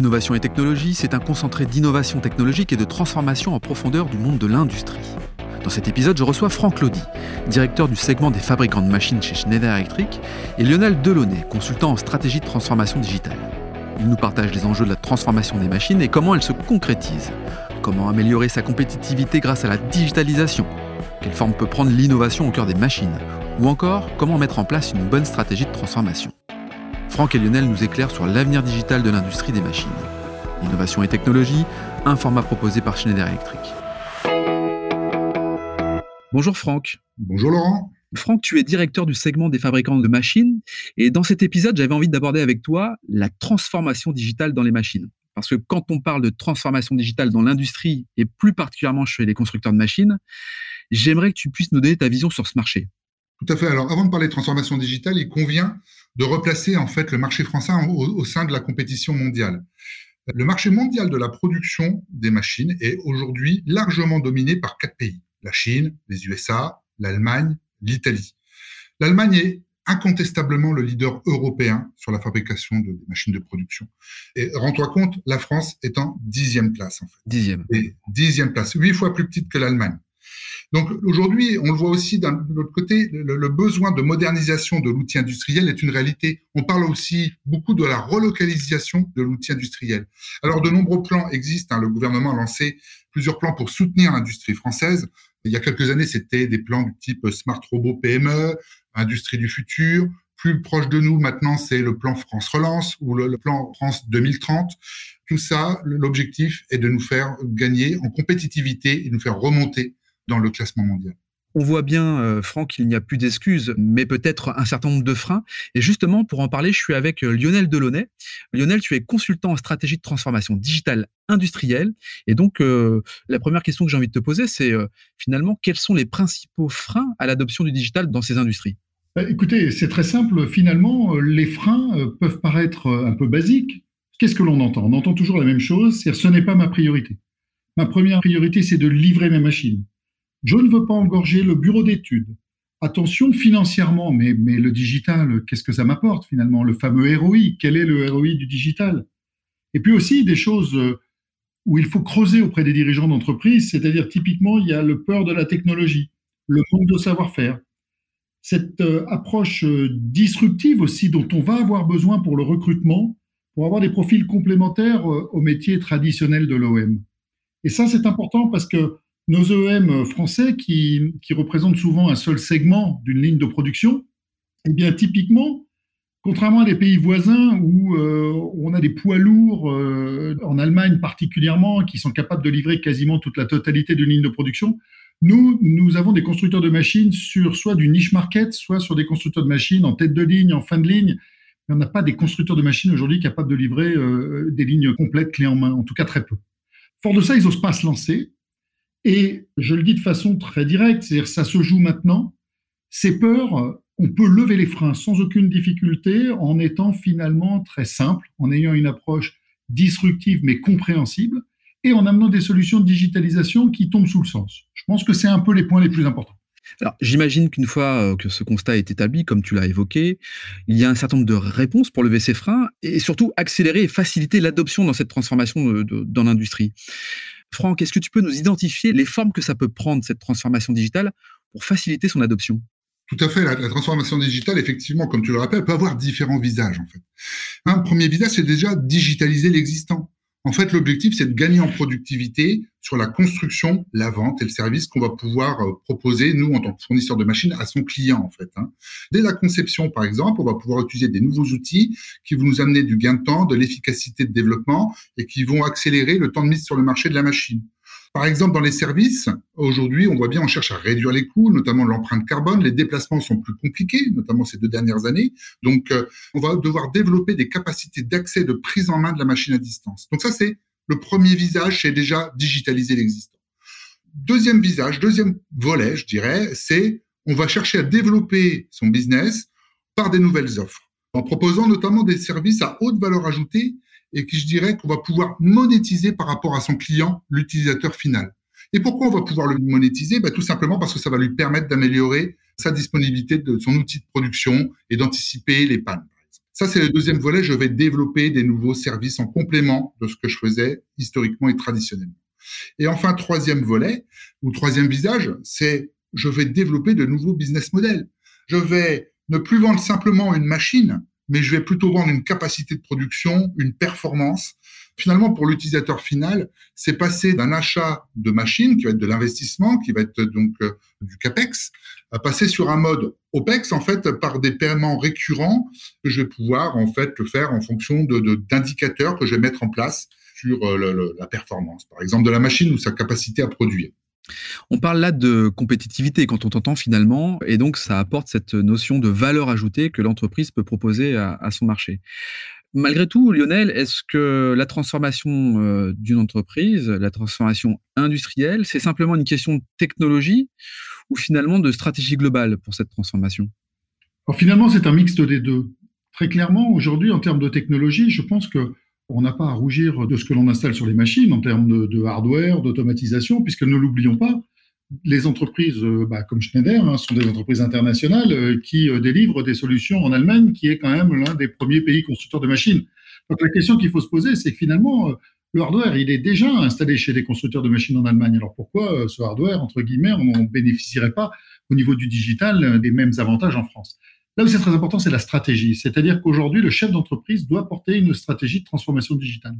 Innovation et technologie, c'est un concentré d'innovation technologique et de transformation en profondeur du monde de l'industrie. Dans cet épisode, je reçois Franck Lodi, directeur du segment des fabricants de machines chez Schneider Electric, et Lionel Delaunay, consultant en stratégie de transformation digitale. Ils nous partagent les enjeux de la transformation des machines et comment elles se concrétisent. Comment améliorer sa compétitivité grâce à la digitalisation Quelle forme peut prendre l'innovation au cœur des machines Ou encore, comment mettre en place une bonne stratégie de transformation Franck et Lionel nous éclairent sur l'avenir digital de l'industrie des machines. Innovation et technologie, un format proposé par Schneider Electric. Bonjour Franck. Bonjour Laurent. Franck, tu es directeur du segment des fabricants de machines. Et dans cet épisode, j'avais envie d'aborder avec toi la transformation digitale dans les machines. Parce que quand on parle de transformation digitale dans l'industrie, et plus particulièrement chez les constructeurs de machines, j'aimerais que tu puisses nous donner ta vision sur ce marché. Tout à fait. Alors, avant de parler de transformation digitale, il convient de replacer en fait le marché français au, sein de la compétition mondiale. Le marché mondial de la production des machines est aujourd'hui largement dominé par quatre pays la Chine, les USA, l'Allemagne, l'Italie. L'Allemagne est incontestablement le leader européen sur la fabrication de machines de production. Et rends-toi compte, la France est en dixième place en fait. Dixième. Et dixième place, huit fois plus petite que l'Allemagne. Donc aujourd'hui, on le voit aussi d'un autre côté, le, besoin de modernisation de l'outil industriel est une réalité. On parle aussi beaucoup de la relocalisation de l'outil industriel. Alors de nombreux plans existent. Hein. Le gouvernement a lancé plusieurs plans pour soutenir l'industrie française. Il y a quelques années, c'était des plans du type Smart Robot PME, Industrie du futur. Plus proche de nous maintenant, c'est le plan France Relance ou le, plan France 2030. Tout ça, l'objectif est de nous faire gagner en compétitivité et nous faire remonter dans le classement mondial. On voit bien, euh, Franck, qu'il n'y a plus d'excuses, mais peut-être un certain nombre de freins. Et justement, pour en parler, je suis avec euh, Lionel Delaunay. Lionel, tu es consultant en stratégie de transformation digitale industrielle. Et donc, euh, la première question que j'ai envie de te poser, c'est finalement, quels sont les principaux freins à l'adoption du digital dans ces industries? Écoutez, c'est très simple. Finalement, les freins peuvent paraître un peu basiques. Qu'est-ce que l'on entend? On entend toujours la même chose, c'est-à-dire ce n'est pas ma priorité. Ma première priorité, c'est de livrer mes machines. Je ne veux pas engorger le bureau d'études. Attention financièrement, mais, le digital, qu'est-ce que ça m'apporte finalement? Le fameux ROI, quel est le ROI du digital? Et puis aussi des choses euh, où il faut creuser auprès des dirigeants d'entreprise, c'est-à-dire typiquement, il y a le peur de la technologie, le manque de savoir-faire, cette euh, approche euh, disruptive aussi dont on va avoir besoin pour le recrutement, pour avoir des profils complémentaires au métier traditionnel de l'OM. Et ça, c'est important parce que nos EM français, qui, représentent souvent un seul segment d'une ligne de production, eh bien, typiquement, contrairement à des pays voisins où euh, on a des poids lourds, euh, en Allemagne particulièrement, qui sont capables de livrer quasiment toute la totalité d'une ligne de production, nous, nous avons des constructeurs de machines sur soit du niche market, soit sur des constructeurs de machines en tête de ligne, en fin de ligne. Mais on n'a pas des constructeurs de machines aujourd'hui capables de livrer euh, des lignes complètes clés en main, en tout cas très peu. Fort de ça, ils n'osent pas se lancer. Et je le dis de façon très directe, c'est-à-dire ça se joue maintenant. Ces peurs, on peut lever les freins sans aucune difficulté en étant finalement très simple, en ayant une approche disruptive mais compréhensible et en amenant des solutions de digitalisation qui tombent sous le sens. Je pense que c'est un peu les points les plus importants. Alors, j'imagine qu'une fois euh, que ce constat est établi, comme tu l'as évoqué, il y a un certain nombre de réponses pour lever ces freins et surtout accélérer et faciliter l'adoption dans cette transformation dans l'industrie. Franck, est-ce que tu peux nous identifier les formes que ça peut prendre, cette transformation digitale, pour faciliter son adoption? Tout à fait. La, transformation digitale, effectivement, comme tu le rappelles, peut avoir différents visages, en fait. Un premier visage, c'est déjà digitaliser l'existant. En fait, l'objectif, c'est de gagner en productivité sur la construction, la vente et le service qu'on va pouvoir euh, proposer, nous, en tant que fournisseur de machines, à son client, en fait. Hein. Dès la conception, par exemple, on va pouvoir utiliser des nouveaux outils qui vont nous amener du gain de temps, de l'efficacité de développement et qui vont accélérer le temps de mise sur le marché de la machine. Par exemple, dans les services, aujourd'hui, on voit bien, on cherche à réduire les coûts, notamment l'empreinte carbone. Les déplacements sont plus compliqués, notamment ces deux dernières années. Donc, euh, on va devoir développer des capacités d'accès, de prise en main de la machine à distance. Donc ça, c'est le premier visage, c'est déjà digitaliser l'existant. Deuxième visage, deuxième volet, je dirais, c'est on va chercher à développer son business par des nouvelles offres, en proposant notamment des services à haute valeur ajoutée et qui, je dirais, qu'on va pouvoir monétiser par rapport à son client, l'utilisateur final. Et pourquoi on va pouvoir le monétiser? Bah, Tout simplement parce que ça va lui permettre d'améliorer sa disponibilité de son outil de production et d'anticiper les pannes. Ça, c'est le deuxième volet. Je vais développer des nouveaux services en complément de ce que je faisais historiquement et traditionnellement. Et enfin, troisième volet ou troisième visage, c'est je vais développer de nouveaux business models. Je vais ne plus vendre simplement une machine, mais je vais plutôt vendre une capacité de production, une performance. Finalement, pour l'utilisateur final, c'est passer d'un achat de machine, qui va être de l'investissement, qui va être donc euh, du CAPEX, à passer sur un mode OPEX, en fait, par des paiements récurrents que je vais pouvoir, en fait, le faire en fonction d'indicateurs de, que je vais mettre en place sur euh, la performance, par exemple, de la machine ou sa capacité à produire. On parle là de compétitivité quand on t'entend finalement, et donc ça apporte cette notion de valeur ajoutée que l'entreprise peut proposer à, son marché. Malgré tout, Lionel, est-ce que la transformation euh, d'une entreprise, la transformation industrielle, c'est simplement une question de technologie ou finalement de stratégie globale pour cette transformation? Finalement, c'est un mixte des deux. Très clairement, aujourd'hui, en termes de technologie, je pense que on n'a pas à rougir de ce que l'on installe sur les machines en termes de, hardware, d'automatisation, puisque ne l'oublions pas, les entreprises euh, bah, comme Schneider hein, sont des entreprises internationales euh, qui euh, délivrent des solutions en Allemagne, qui est quand même l'un des premiers pays constructeurs de machines. Donc la question qu'il faut se poser, c'est que finalement, le hardware, il est déjà installé chez des constructeurs de machines en Allemagne. Alors pourquoi ce hardware, entre guillemets, on ne bénéficierait pas au niveau du digital des mêmes avantages en France? Là où c'est très important, c'est la stratégie. C'est-à-dire qu'aujourd'hui, le chef d'entreprise doit porter une stratégie de transformation digitale.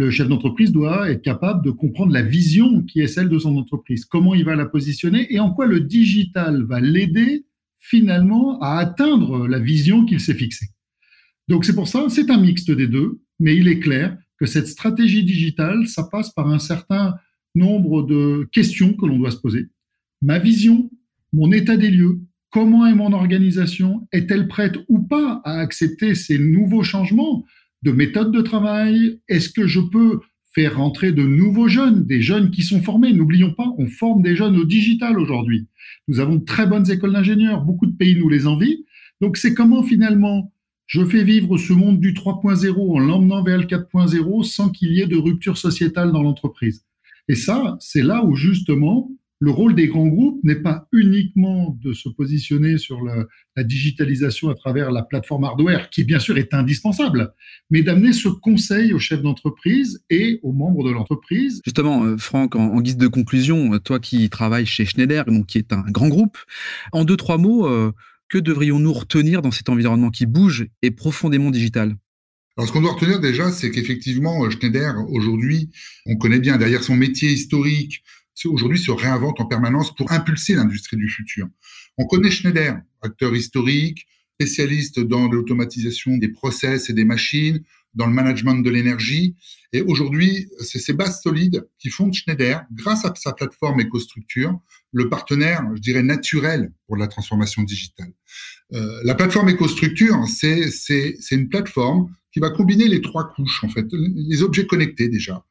Le chef d'entreprise doit être capable de comprendre la vision qui est celle de son entreprise, comment il va la positionner et en quoi le digital va l'aider finalement à atteindre la vision qu'il s'est fixée. Donc c'est pour ça, c'est un mixte des deux, mais il est clair que cette stratégie digitale, ça passe par un certain nombre de questions que l'on doit se poser. Ma vision, mon état des lieux, Comment est mon organisation Est-elle prête ou pas à accepter ces nouveaux changements de méthode de travail? Est-ce que je peux faire rentrer de nouveaux jeunes, des jeunes qui sont formés? N'oublions pas, on forme des jeunes au digital aujourd'hui. Nous avons de très bonnes écoles d'ingénieurs, beaucoup de pays nous les envient. Donc c'est comment finalement je fais vivre ce monde du 3.0 en l'emmenant vers le 4.0 sans qu'il y ait de rupture sociétale dans l'entreprise? Et ça, c'est là où justement le rôle des grands groupes n'est pas uniquement de se positionner sur la, digitalisation à travers la plateforme hardware, qui bien sûr est indispensable, mais d'amener ce conseil aux chefs d'entreprise et aux membres de l'entreprise. Justement, euh, Franck, en, guise de conclusion, euh, toi qui travailles chez Schneider, donc qui est un grand groupe, en deux, trois mots, euh, que devrions-nous retenir dans cet environnement qui bouge et profondément digital? Alors, ce qu'on doit retenir déjà, c'est qu'effectivement, Schneider, aujourd'hui, on connaît bien derrière son métier historique, aujourd'hui se réinvente en permanence pour impulser l'industrie du futur. On connaît Schneider, acteur historique, spécialiste dans l'automatisation des process et des machines, dans le management de l'énergie. Et aujourd'hui, c'est ces bases solides qui font de Schneider, grâce à sa plateforme EcoStructure, le partenaire, je dirais, naturel pour la transformation digitale. Euh, la plateforme EcoStructure, c'est, une plateforme qui va combiner les trois couches, en fait, les objets connectés déjà,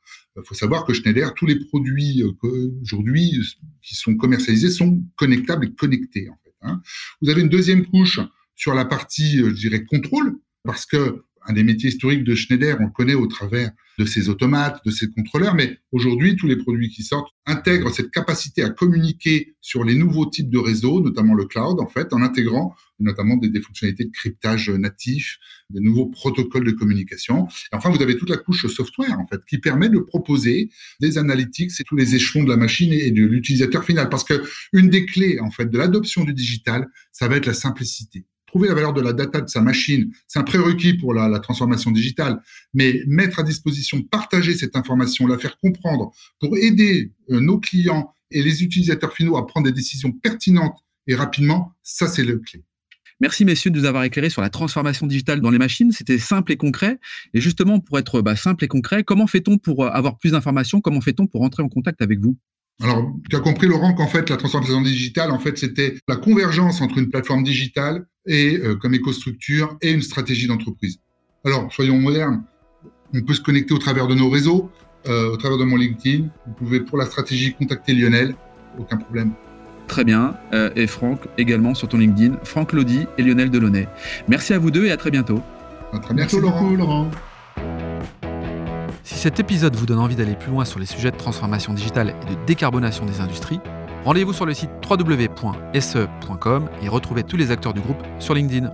il faut savoir que Schneider, tous les produits euh, aujourd'hui qui sont commercialisés sont connectables et connectés. Hein. Vous avez une deuxième couche sur la partie, euh, je dirais, contrôle, parce que un des métiers historiques de Schneider, on le connaît au travers de ses automates, de ses contrôleurs, mais aujourd'hui, tous les produits qui sortent intègrent cette capacité à communiquer sur les nouveaux types de réseaux, notamment le cloud, en fait, en intégrant notamment des, fonctionnalités de cryptage natif, des nouveaux protocoles de communication. Et enfin, vous avez toute la couche software, en fait, qui permet de proposer des analytics et tous les échelons de la machine et de l'utilisateur final. Parce que une des clés, en fait, de l'adoption du digital, ça va être la simplicité trouver la valeur de la data de sa machine, c'est un prérequis pour la, transformation digitale, mais mettre à disposition, partager cette information, la faire comprendre pour aider euh, nos clients et les utilisateurs finaux à prendre des décisions pertinentes et rapidement, ça c'est le clé. Merci messieurs de nous avoir éclairé sur la transformation digitale dans les machines. C'était simple et concret. Et justement, pour être bah, simple et concret, comment fait-on pour euh, avoir plus d'informations? Comment fait-on pour entrer en contact avec vous? Alors, tu as compris, Laurent, qu'en fait, la transformation digitale, en fait, c'était la convergence entre une plateforme digitale et euh, comme écostructure et une stratégie d'entreprise. Alors, soyons modernes. On peut se connecter au travers de nos réseaux, euh, au travers de mon LinkedIn. Vous pouvez, pour la stratégie, contacter Lionel. Aucun problème. Très bien. Euh, et Franck également sur ton LinkedIn. Franck Lodi et Lionel Delaunay. Merci à vous deux et à très bientôt. À très bientôt, Laurent. Laurent. Si cet épisode vous donne envie d'aller plus loin sur les sujets de transformation digitale et de décarbonation des industries, rendez-vous sur le site www.se.com et retrouvez tous les acteurs du groupe sur LinkedIn.